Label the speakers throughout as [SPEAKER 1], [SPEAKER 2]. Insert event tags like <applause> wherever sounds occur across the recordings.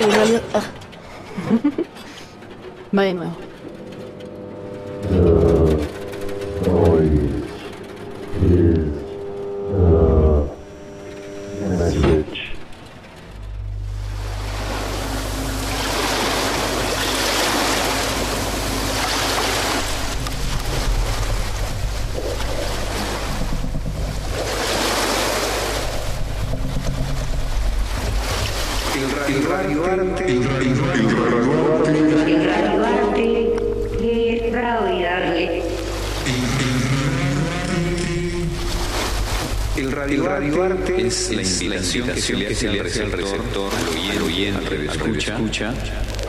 [SPEAKER 1] en realidad... ah.
[SPEAKER 2] Invitación que se le hace al receptor, al oyente, al escucha, escucha,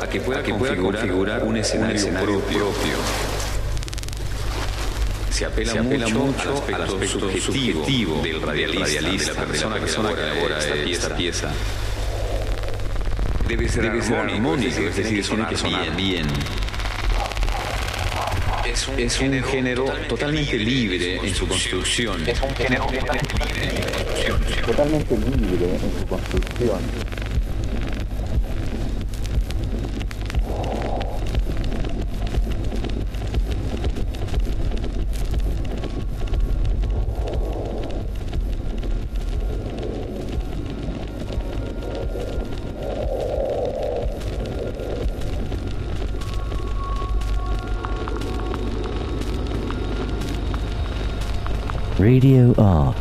[SPEAKER 2] a que pueda, configurar, un escenario, propio. Se apela, mucho, al aspecto, subjetivo, del radialista, de la persona, que elabora esta pieza. Debe ser, armónico, es decir, tiene que sonar bien. Es un, género, totalmente libre en su construcción. Es un género
[SPEAKER 3] totalmente libre en su construcción.
[SPEAKER 4] Radio art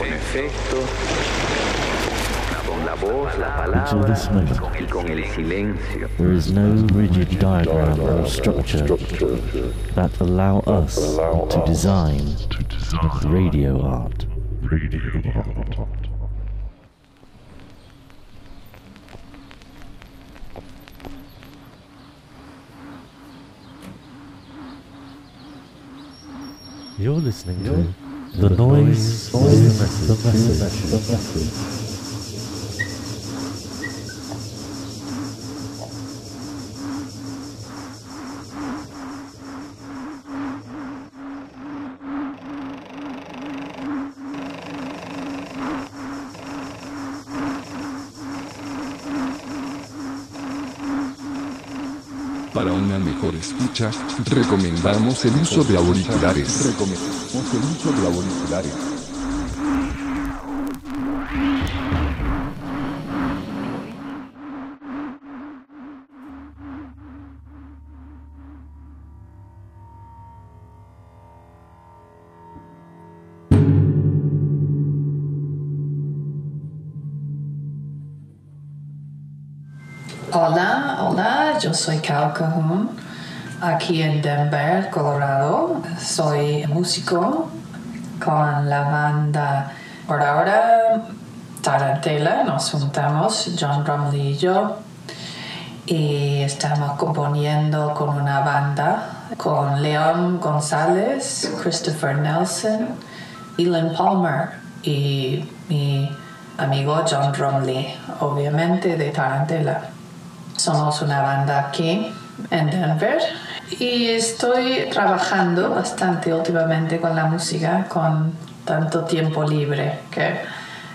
[SPEAKER 5] con efecto, con la voz, la
[SPEAKER 4] Until
[SPEAKER 5] palabra
[SPEAKER 4] this moment,
[SPEAKER 5] y con el silencio.
[SPEAKER 4] there is no rigid diagram or structure that allow us to design radio art.
[SPEAKER 6] Radio art.
[SPEAKER 4] You're listening to The Dois Sonhos Nascidos.
[SPEAKER 7] Para una mejor escucha, recomendamos el uso de auriculares.
[SPEAKER 8] Soy Cal Cajun, aquí en Denver, Colorado. Soy músico con la banda, por ahora, Tarantela. Nos juntamos, John Romley y yo, y estamos componiendo con una banda con León González, Christopher Nelson, Elon Palmer y mi amigo John Romley, obviamente de Tarantela. Somos una banda aquí en Denver y estoy trabajando bastante últimamente con la música, con tanto tiempo libre, que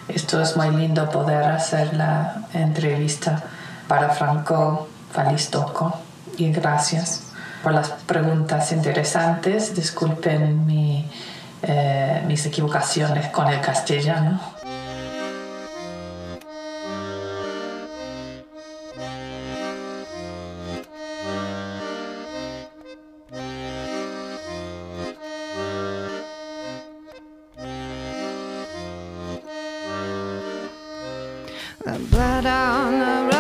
[SPEAKER 8] esto es muy lindo poder hacer la entrevista para Franco Falistoco. Y gracias por las preguntas interesantes. Disculpen mi, eh, mis equivocaciones con el castellano.
[SPEAKER 9] blood on the
[SPEAKER 1] road.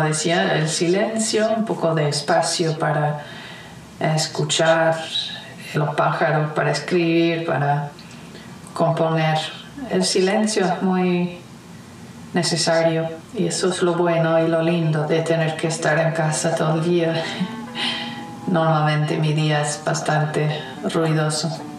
[SPEAKER 1] decía, el silencio, un poco de espacio para escuchar los pájaros, para escribir, para componer. El silencio es muy necesario y eso es lo bueno y lo lindo de tener que estar en casa todo el día. <laughs> Normalmente mi día es bastante ruidoso.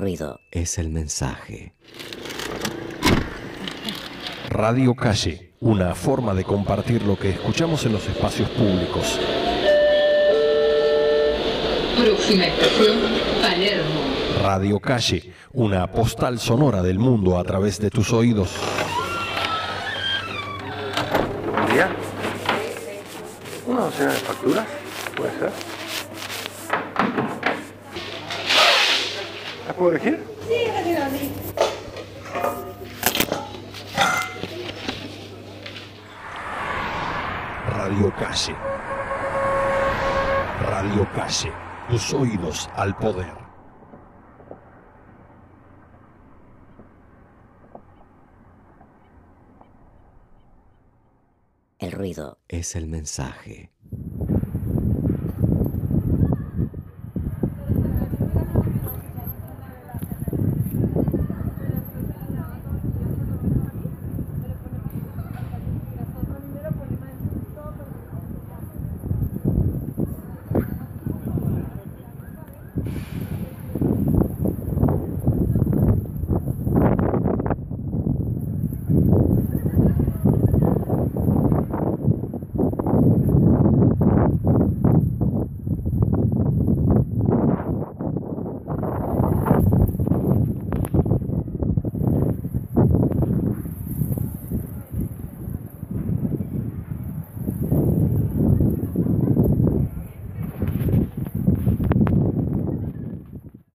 [SPEAKER 10] Ruido
[SPEAKER 11] es el mensaje.
[SPEAKER 12] Radio Calle, una forma de compartir lo que escuchamos en los espacios públicos.
[SPEAKER 13] Próxima estación, Palermo.
[SPEAKER 12] Radio Calle, una postal sonora del mundo a través de tus oídos.
[SPEAKER 14] ¿Una docena de facturas? ¿Puede ser? ¿Las puedo elegir?
[SPEAKER 15] Sí, gracias.
[SPEAKER 12] Radio Calle. Radio Calle, tus oídos al poder.
[SPEAKER 10] El ruido
[SPEAKER 11] es el mensaje.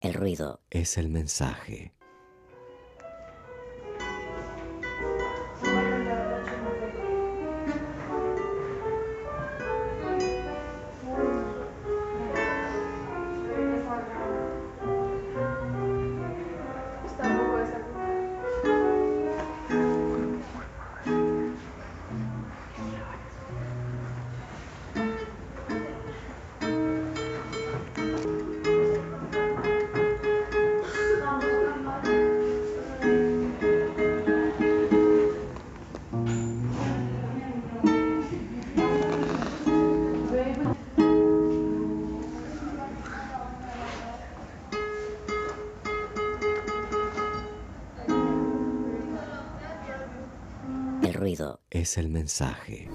[SPEAKER 10] El ruido
[SPEAKER 11] es el mensaje. Es el mensaje.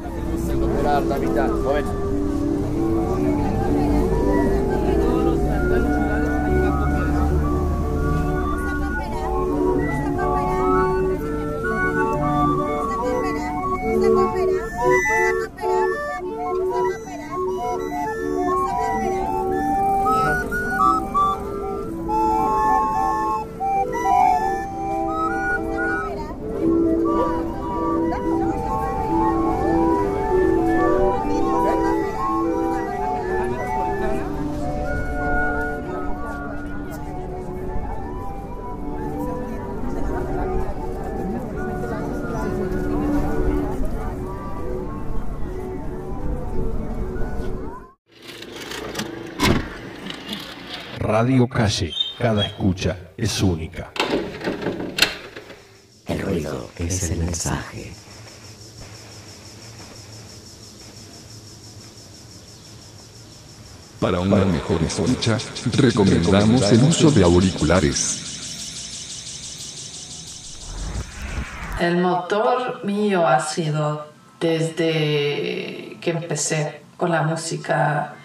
[SPEAKER 12] Radio Calle, cada escucha es única.
[SPEAKER 10] El ruido
[SPEAKER 11] es el mensaje.
[SPEAKER 7] Para una mejor escucha, recomendamos el uso de auriculares.
[SPEAKER 8] El motor mío ha sido desde que empecé con la música,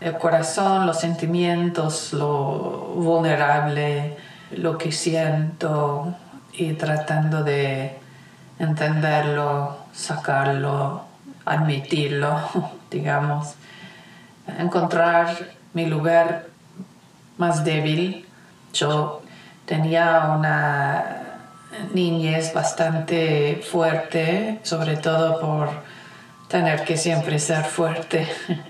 [SPEAKER 8] el corazón, los sentimientos, lo vulnerable, lo que siento y tratando de entenderlo, sacarlo, admitirlo, <laughs> digamos, encontrar mi lugar más débil. Yo tenía una niñez bastante fuerte, sobre todo por tener que siempre ser fuerte. <laughs>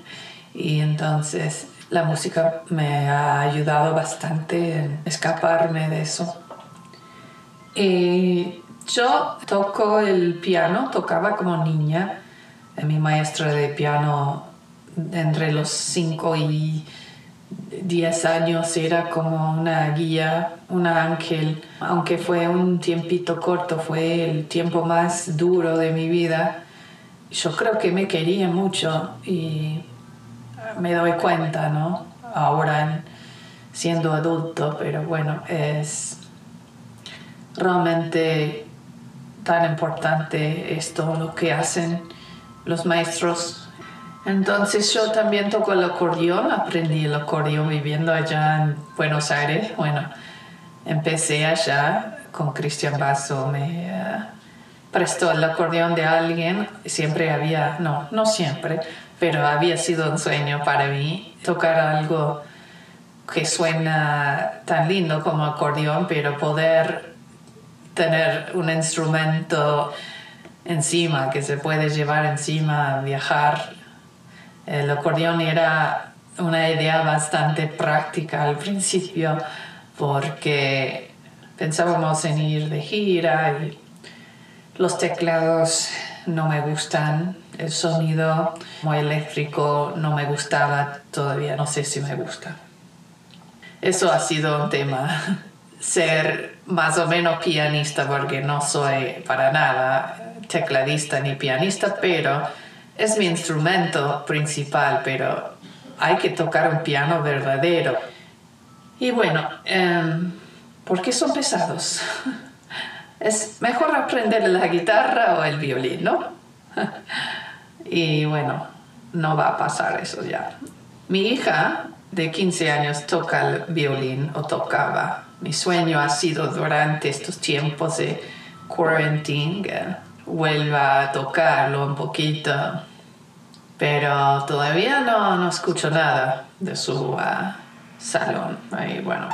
[SPEAKER 8] y entonces la música me ha ayudado bastante en escaparme de eso. Y yo toco el piano, tocaba como niña. Mi maestra de piano entre los 5 y 10 años era como una guía, un ángel. Aunque fue un tiempito corto, fue el tiempo más duro de mi vida. Yo creo que me quería mucho y me doy cuenta, ¿no? Ahora siendo adulto, pero bueno, es realmente tan importante esto, lo que hacen los maestros. Entonces yo también toco el acordeón, aprendí el acordeón viviendo allá en Buenos Aires. Bueno, empecé allá con Cristian Basso, me eh, prestó el acordeón de alguien, siempre había, no, no siempre, pero había sido un sueño para mí tocar algo que suena tan lindo como acordeón, pero poder tener un instrumento encima que se puede llevar encima, viajar. El acordeón era una idea bastante práctica al principio porque pensábamos en ir de gira y los teclados no me gustan, el sonido muy eléctrico no me gustaba, todavía no sé si me gusta. Eso ha sido un tema, <laughs> ser más o menos pianista, porque no soy para nada tecladista ni pianista, pero es mi instrumento principal, pero hay que tocar un piano verdadero. Y bueno, em, ¿por qué son pesados? <laughs> es mejor aprender la guitarra o el violín, ¿no? <laughs> y bueno, no va a pasar eso ya. Mi hija de 15 años toca el violín o tocaba. Mi sueño ha sido durante estos tiempos de quarantine vuelva a tocarlo un poquito. Pero todavía no, no escucho nada de su ah, salón. Ahí, bueno.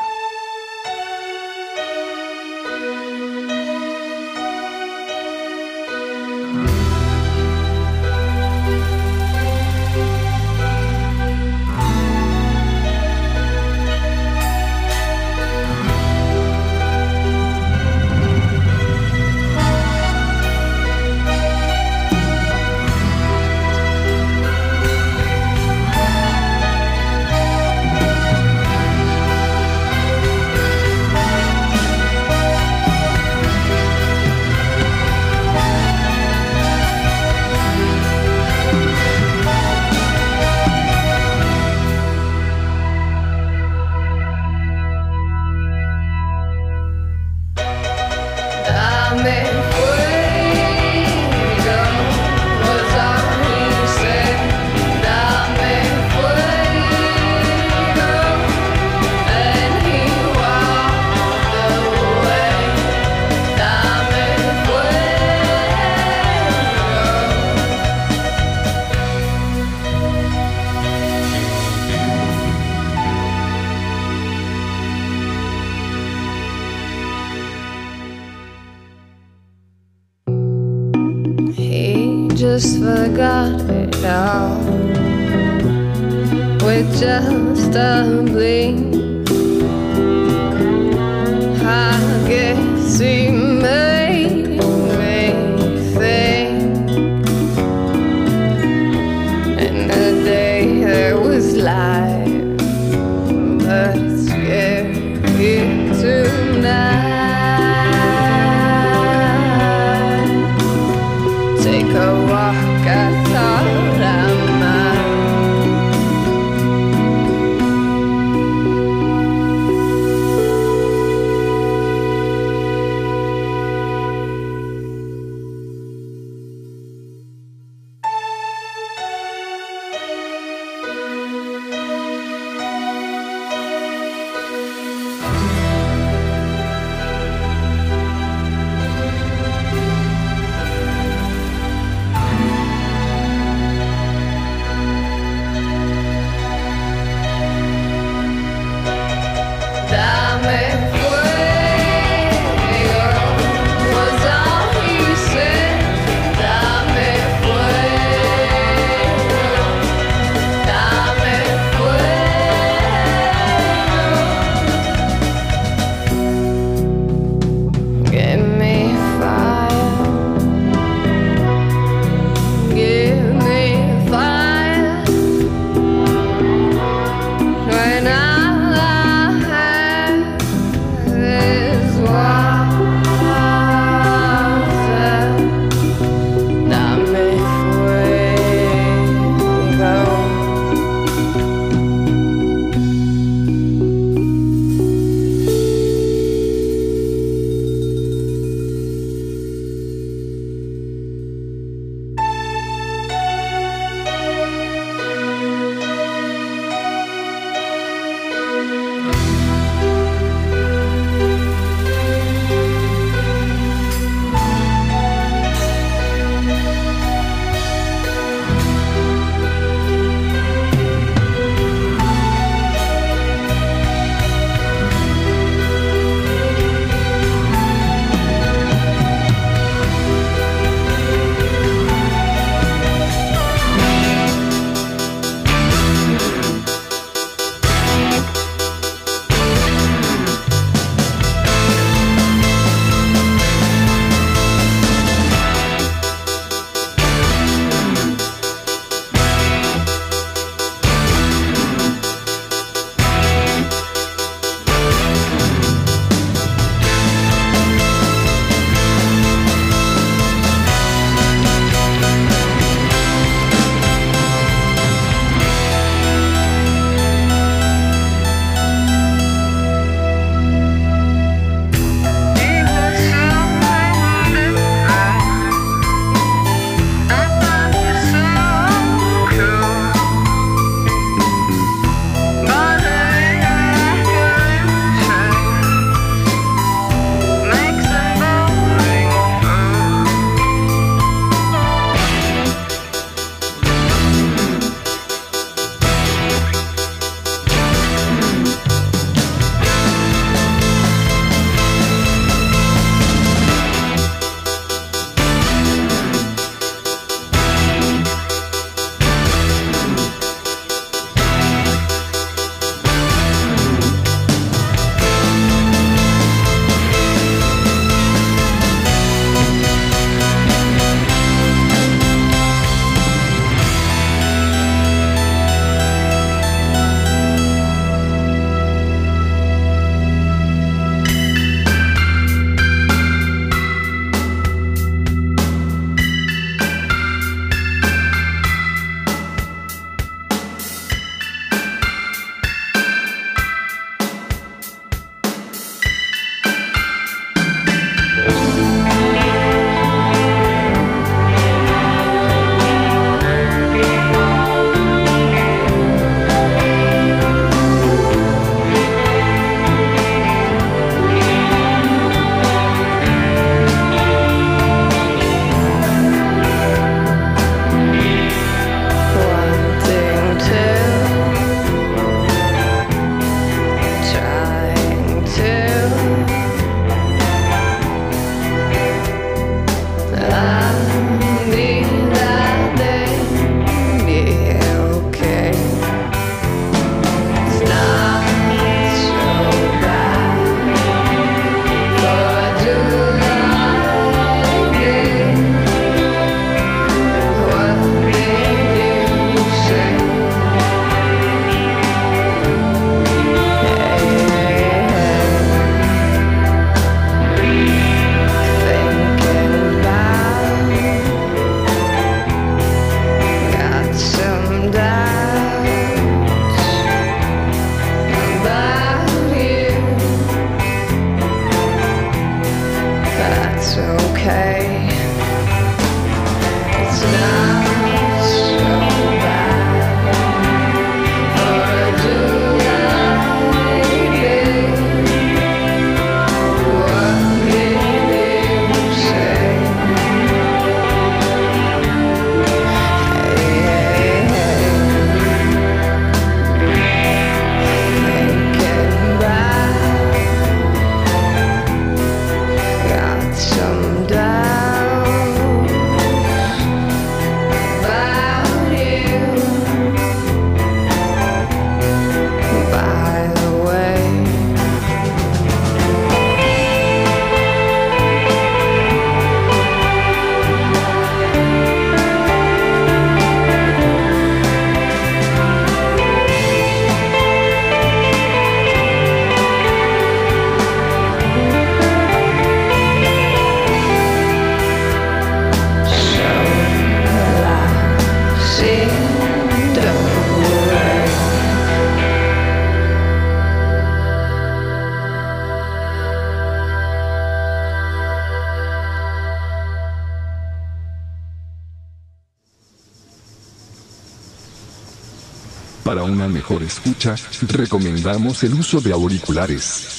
[SPEAKER 7] Recomendamos el uso de auriculares.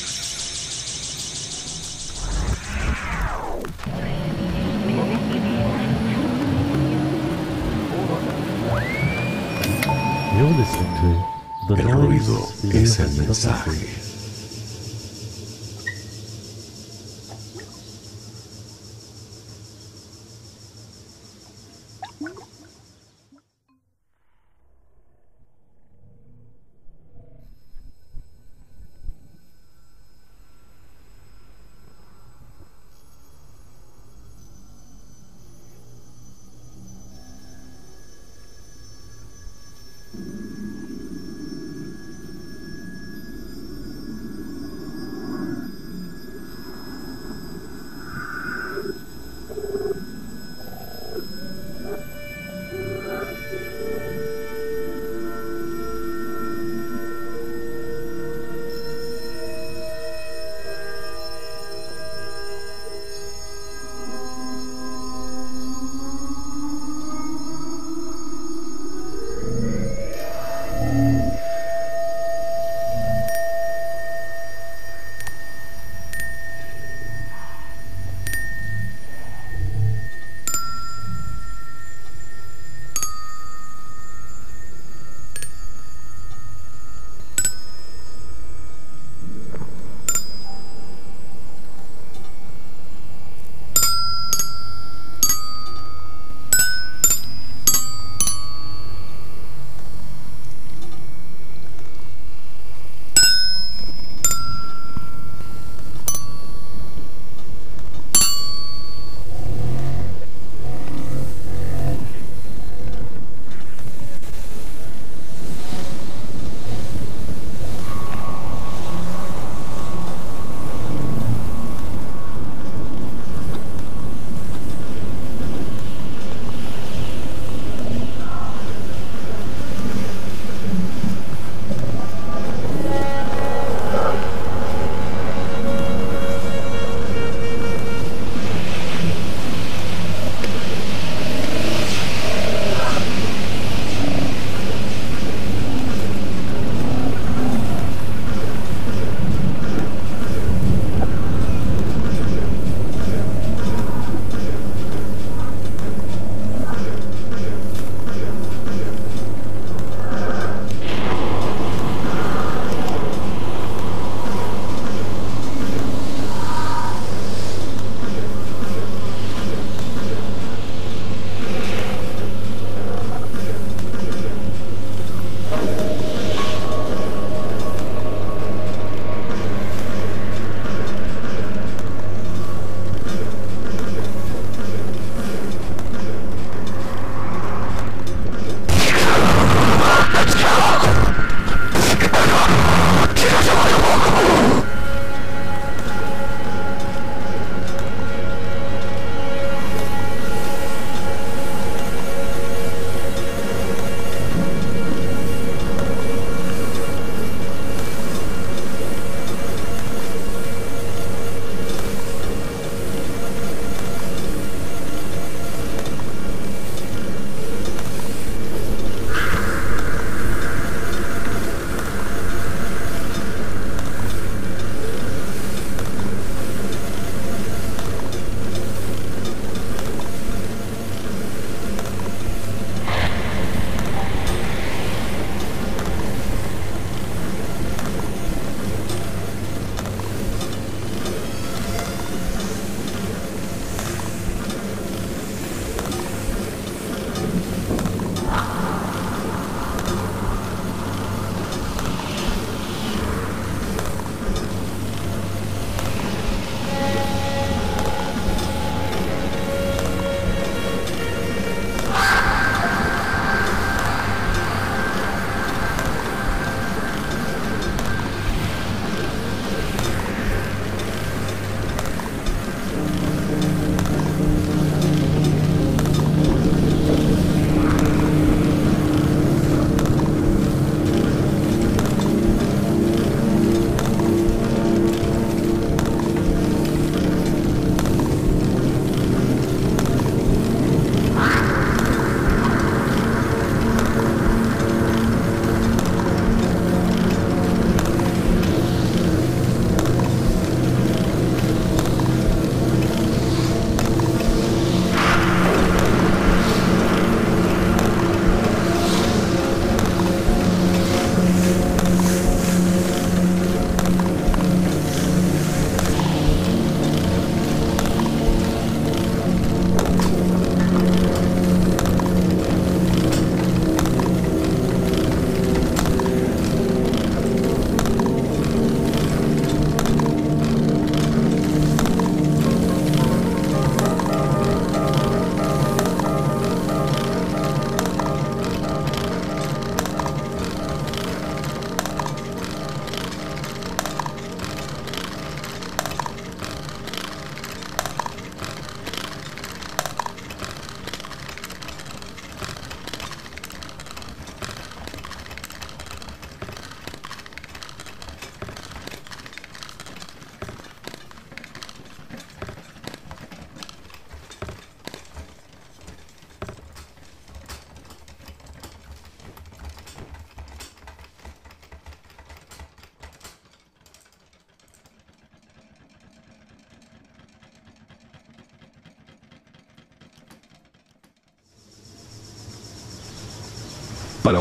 [SPEAKER 11] El ruido es el mensaje.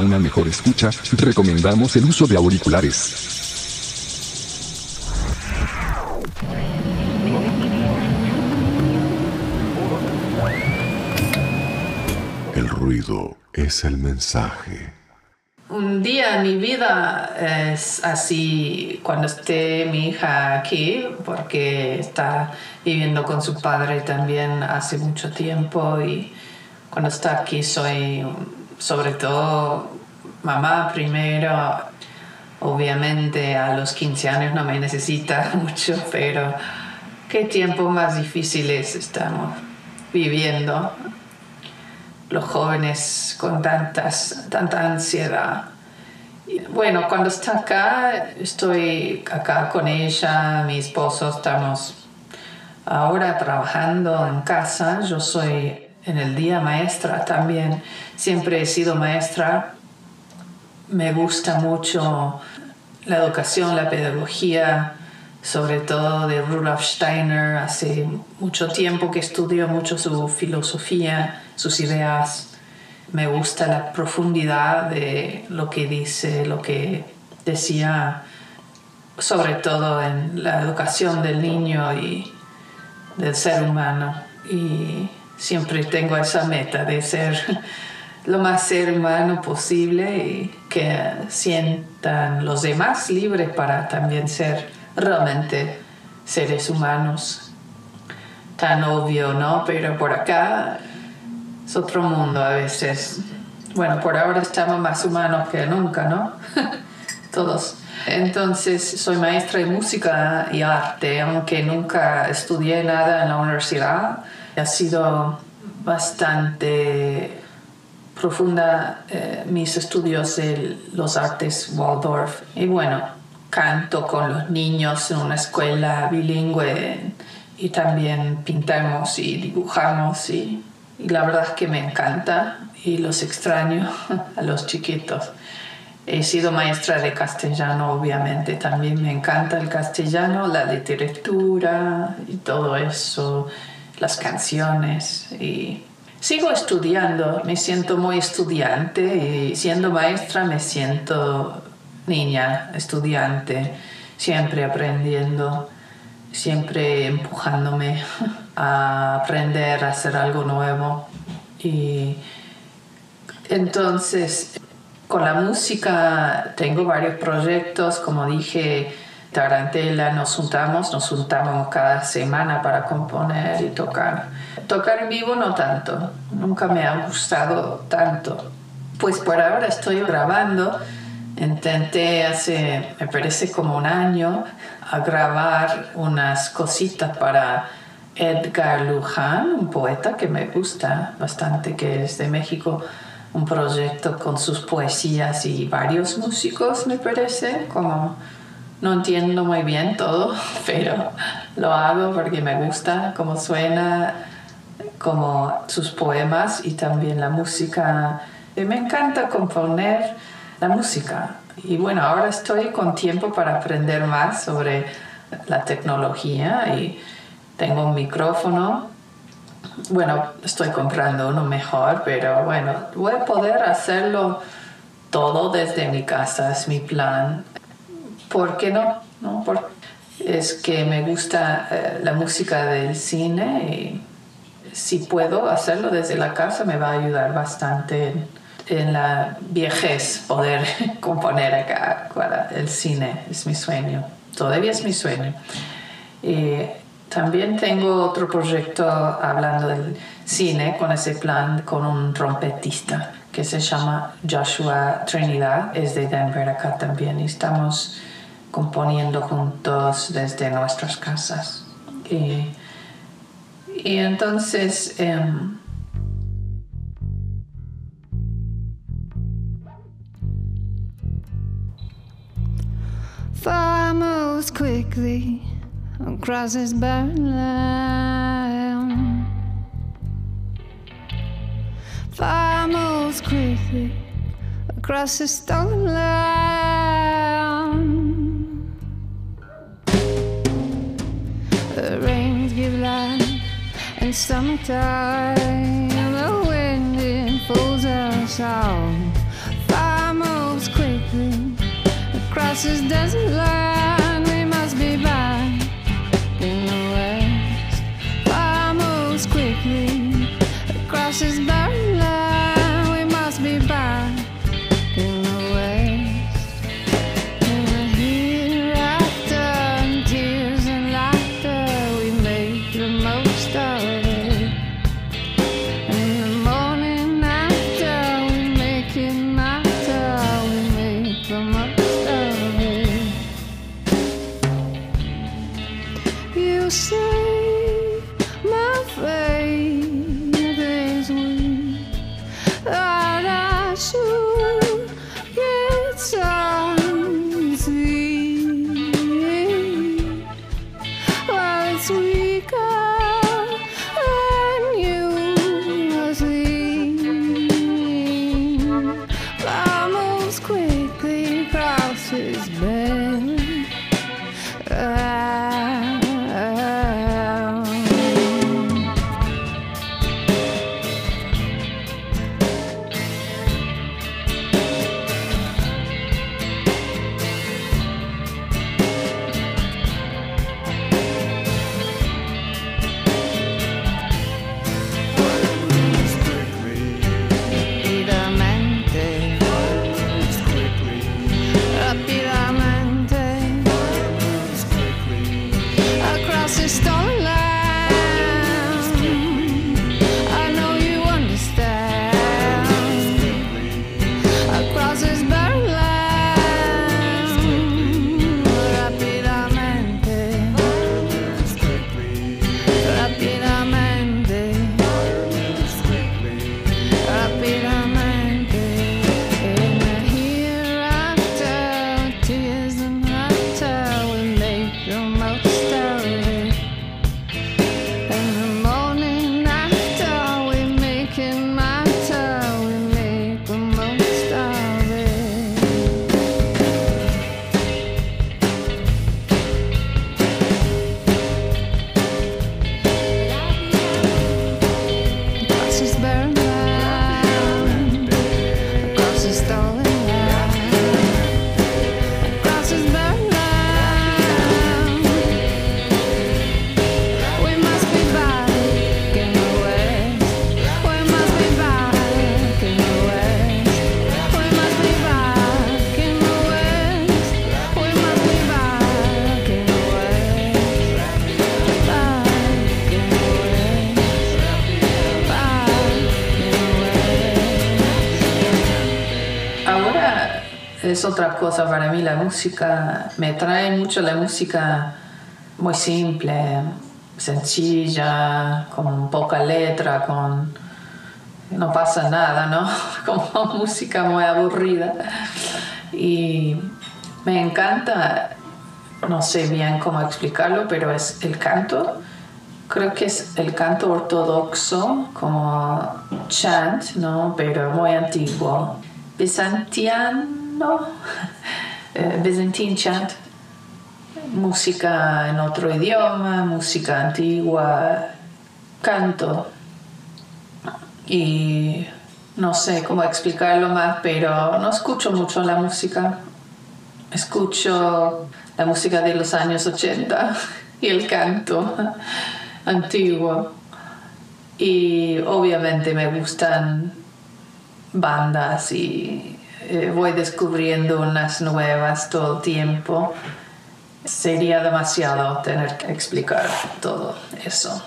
[SPEAKER 7] Una mejor escucha, recomendamos el uso de auriculares.
[SPEAKER 6] El ruido es el mensaje.
[SPEAKER 8] Un día en mi vida es así cuando esté mi hija aquí, porque está viviendo con su padre también hace mucho tiempo y cuando está aquí soy sobre todo mamá primero. Obviamente a los 15 años no me necesita <laughs> mucho, pero qué tiempos más difíciles estamos viviendo los jóvenes con tantas, tanta ansiedad. Bueno, cuando está acá, estoy acá con ella, mi esposo, estamos ahora trabajando en casa. Yo soy en el día maestra también, siempre he sido maestra. Me gusta mucho la educación, la pedagogía, sobre todo de Rudolf Steiner. Hace mucho tiempo que estudio mucho su filosofía, sus ideas. Me gusta la profundidad de lo que dice, lo que decía, sobre todo en la educación del niño y del ser humano. Y siempre tengo esa meta de ser lo más ser humano posible y que sientan los demás libres para también ser realmente seres humanos. Tan obvio, ¿no? Pero por acá es otro mundo a veces. Bueno, por ahora estamos más humanos que nunca, ¿no? <laughs> Todos. Entonces, soy maestra de música y arte, aunque nunca estudié nada en la universidad. Ha sido bastante profunda eh, mis estudios de los artes Waldorf. Y bueno, canto con los niños en una escuela bilingüe y también pintamos y dibujamos y, y la verdad es que me encanta y los extraño <laughs> a los chiquitos. He sido maestra de castellano, obviamente, también me encanta el castellano, la literatura y todo eso, las canciones. Y sigo estudiando, me siento muy estudiante y siendo maestra me siento niña, estudiante, siempre aprendiendo, siempre empujándome <laughs> a aprender, a hacer algo nuevo. Y entonces, con la música tengo varios proyectos, como dije, Tarantela, nos juntamos, nos juntamos cada semana para componer y tocar. Tocar en vivo no tanto, nunca me ha gustado tanto. Pues por ahora estoy grabando Intenté hace, me parece como un año, grabar unas cositas para Edgar Luján, un poeta que me gusta bastante, que es de México, un proyecto con sus poesías y varios músicos, me parece, como no entiendo muy bien todo, <laughs> pero lo hago porque me gusta cómo suena, como sus poemas y también la música. Y me encanta componer la música. Y bueno, ahora estoy con tiempo para aprender más sobre la tecnología y tengo un micrófono. Bueno, estoy comprando uno mejor, pero bueno, voy a poder hacerlo todo desde mi casa, es mi plan. ¿Por qué no? ¿No? es que me gusta eh, la música del cine y si puedo hacerlo desde la casa me va a ayudar bastante en la viejez poder <laughs> componer acá para el cine. Es mi sueño. Todavía es mi sueño. Y también tengo otro proyecto hablando del cine con ese plan con un trompetista que se llama Joshua Trinidad. Es de Denver acá también. Estamos componiendo juntos desde nuestras casas. Y, y entonces... em,
[SPEAKER 1] Fire quickly across this barren land. Fire quickly across this stolen land. in summertime. The wind it pulls us all. Fire moves quickly across this desert land. We must be back in the west. Fire moves quickly across this barren.
[SPEAKER 8] Es otra cosa para mí la música. Me trae mucho la música muy simple, sencilla, con poca letra, con no pasa nada, ¿no? <laughs> Como música muy aburrida. Y me encanta, no sé bien cómo explicarlo, pero es el canto. Creo que es el canto ortodoxo, como chant, ¿no? Pero muy antiguo. Bizantiano, eh, chant. Música en otro idioma, música antigua, canto. Y no sé cómo explicarlo más, pero no escucho mucho la música. Escucho la música de los años 80 <laughs> y el canto <laughs> antiguo. Y obviamente me gustan bandas y eh, voy descubriendo unas nuevas todo el tiempo. Sería demasiado tener que explicar todo eso.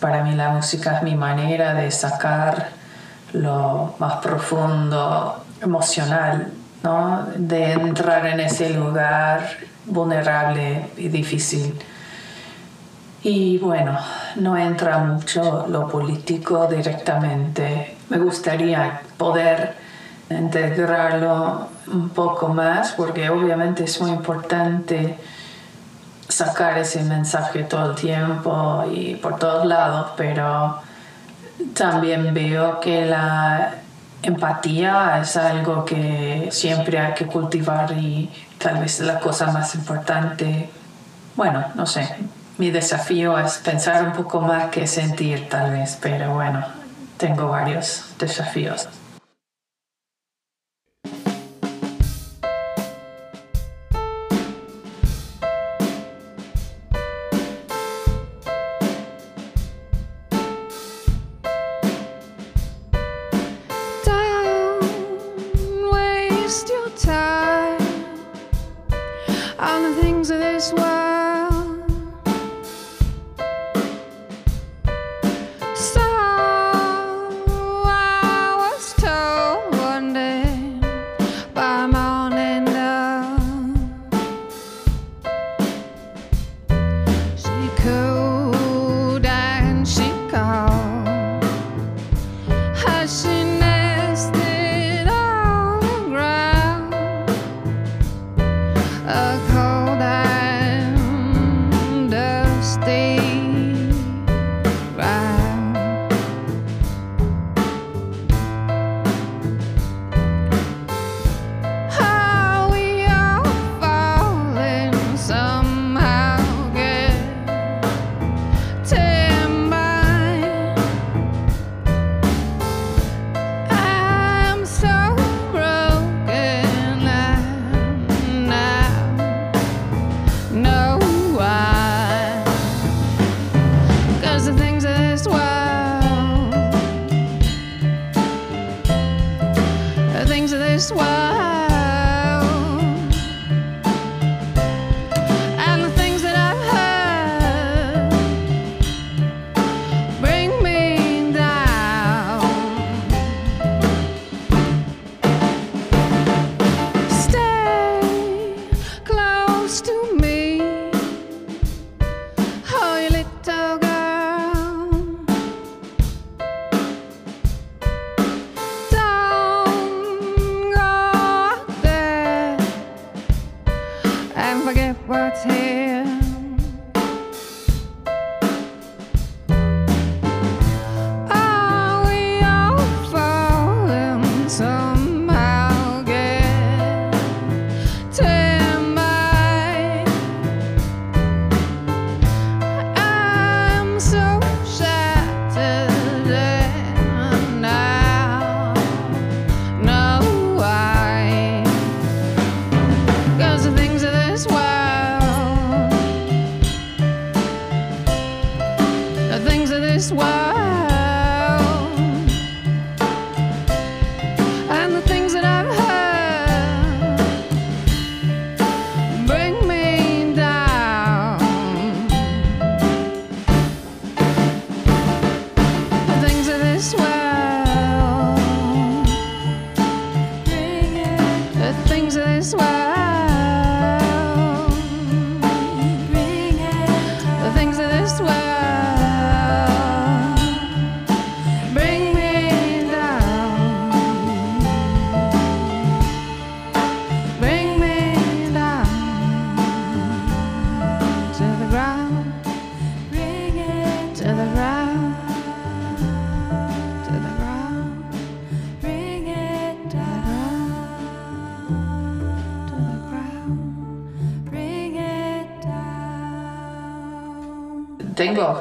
[SPEAKER 8] Para mí la música es mi manera de sacar lo más profundo, emocional, ¿no? de entrar en ese lugar vulnerable y difícil. Y bueno, no entra mucho lo político directamente. Me gustaría poder integrarlo un poco más porque obviamente es muy importante sacar ese mensaje todo el tiempo y por todos lados, pero también veo que la empatía es algo que siempre hay que cultivar y tal vez la cosa más importante, bueno, no sé, mi desafío es pensar un poco más que sentir tal vez, pero bueno, tengo varios desafíos.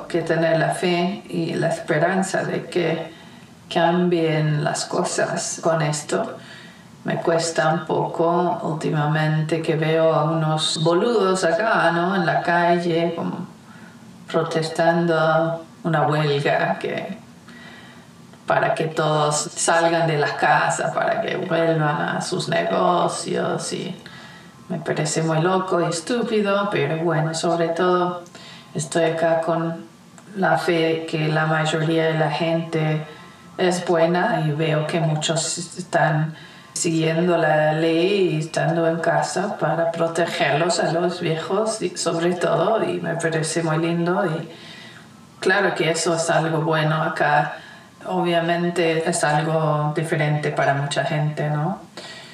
[SPEAKER 8] Que tener la fe y la esperanza de que cambien las cosas con esto. Me cuesta un poco últimamente que veo a unos boludos acá, ¿no? En la calle, como protestando una huelga que para que todos salgan de las casas, para que vuelvan a sus negocios y me parece muy loco y estúpido, pero bueno, sobre todo estoy acá con la fe que la mayoría de la gente es buena y veo que muchos están siguiendo la ley y estando en casa para protegerlos a los viejos y sobre todo y me parece muy lindo y claro que eso es algo bueno acá. Obviamente es algo diferente para mucha gente no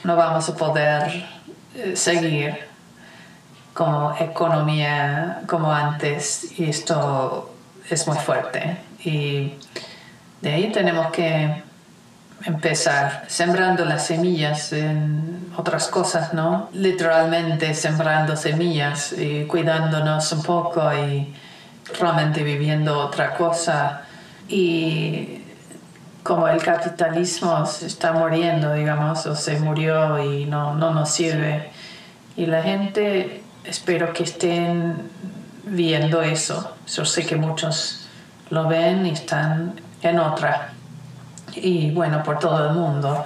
[SPEAKER 8] no vamos a poder eh, seguir como economía como antes y esto es muy fuerte y de ahí tenemos que empezar sembrando las semillas en otras cosas, ¿no? Literalmente sembrando semillas y cuidándonos un poco y realmente viviendo otra cosa. Y como el capitalismo se está muriendo, digamos, o se murió y no, no nos sirve. Y la gente, espero que estén viendo eso. Yo sé que muchos lo ven y están en otra. Y bueno, por todo el mundo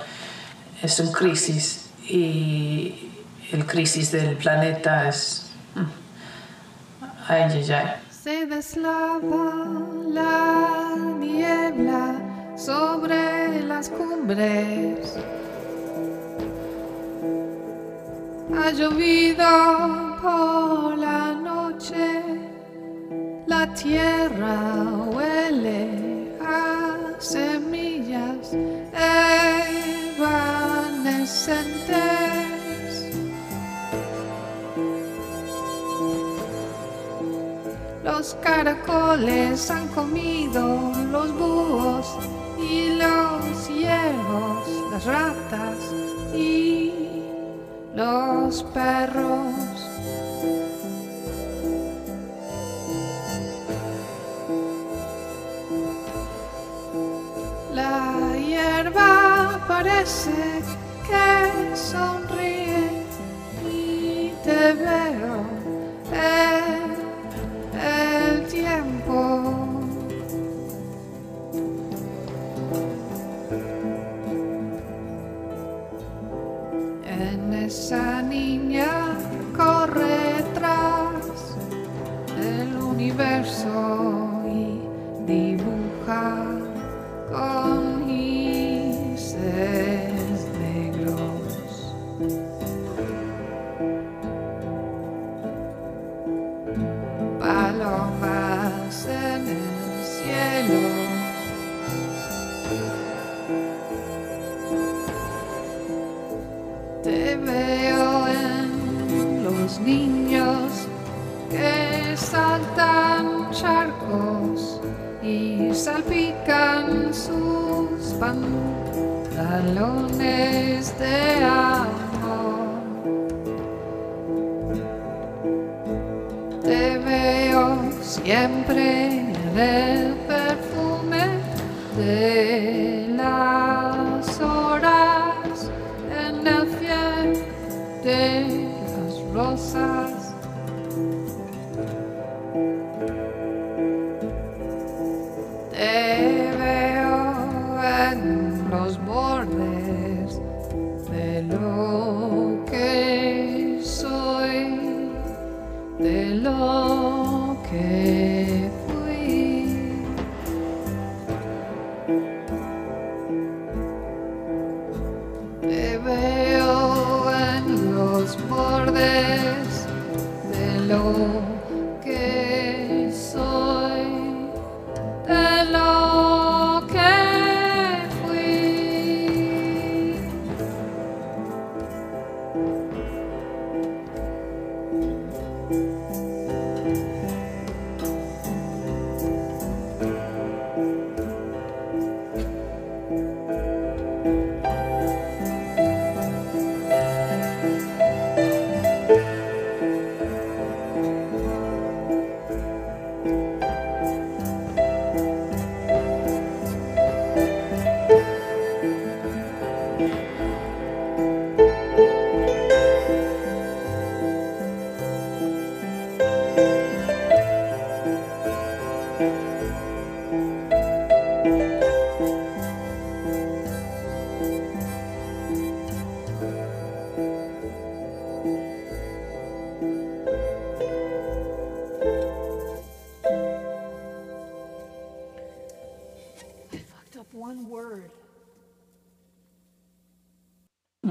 [SPEAKER 8] es una crisis y el crisis del planeta es... mm, Ay, ay, ay.
[SPEAKER 1] Se deslava la niebla sobre las cumbres. Ha llovido por la tierra huele a semillas evanescentes. Los caracoles han comido los búhos y los ciervos, las ratas y los perros. Parece que sonríe y te veo siempre en el perfume de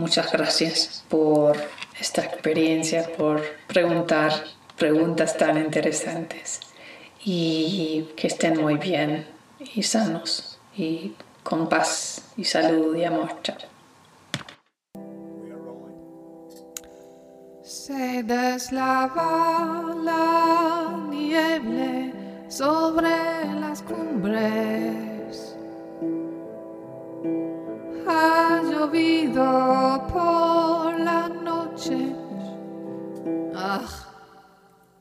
[SPEAKER 8] Muchas gracias por esta experiencia, por preguntar preguntas tan interesantes y que estén muy bien y sanos y con paz y salud y amor. Chao.
[SPEAKER 1] Se deslava la nieve sobre las cumbres. Llovido por. Ugh.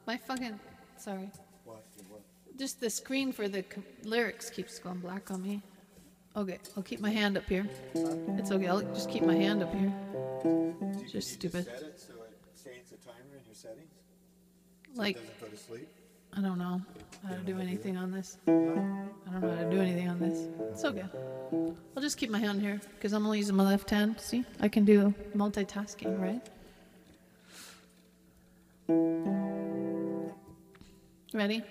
[SPEAKER 1] My fucking. Sorry. Just the screen for the lyrics keeps going black on me. Okay, I'll keep my hand up here. It's okay, I'll just keep my hand up here. Just stupid. Like,
[SPEAKER 15] go to sleep?
[SPEAKER 1] I don't how to do anything on this. I don't know how to do anything on this. It's okay. I'll just keep my hand here because I'm only using my left hand. See, I can do multitasking, right? Ready?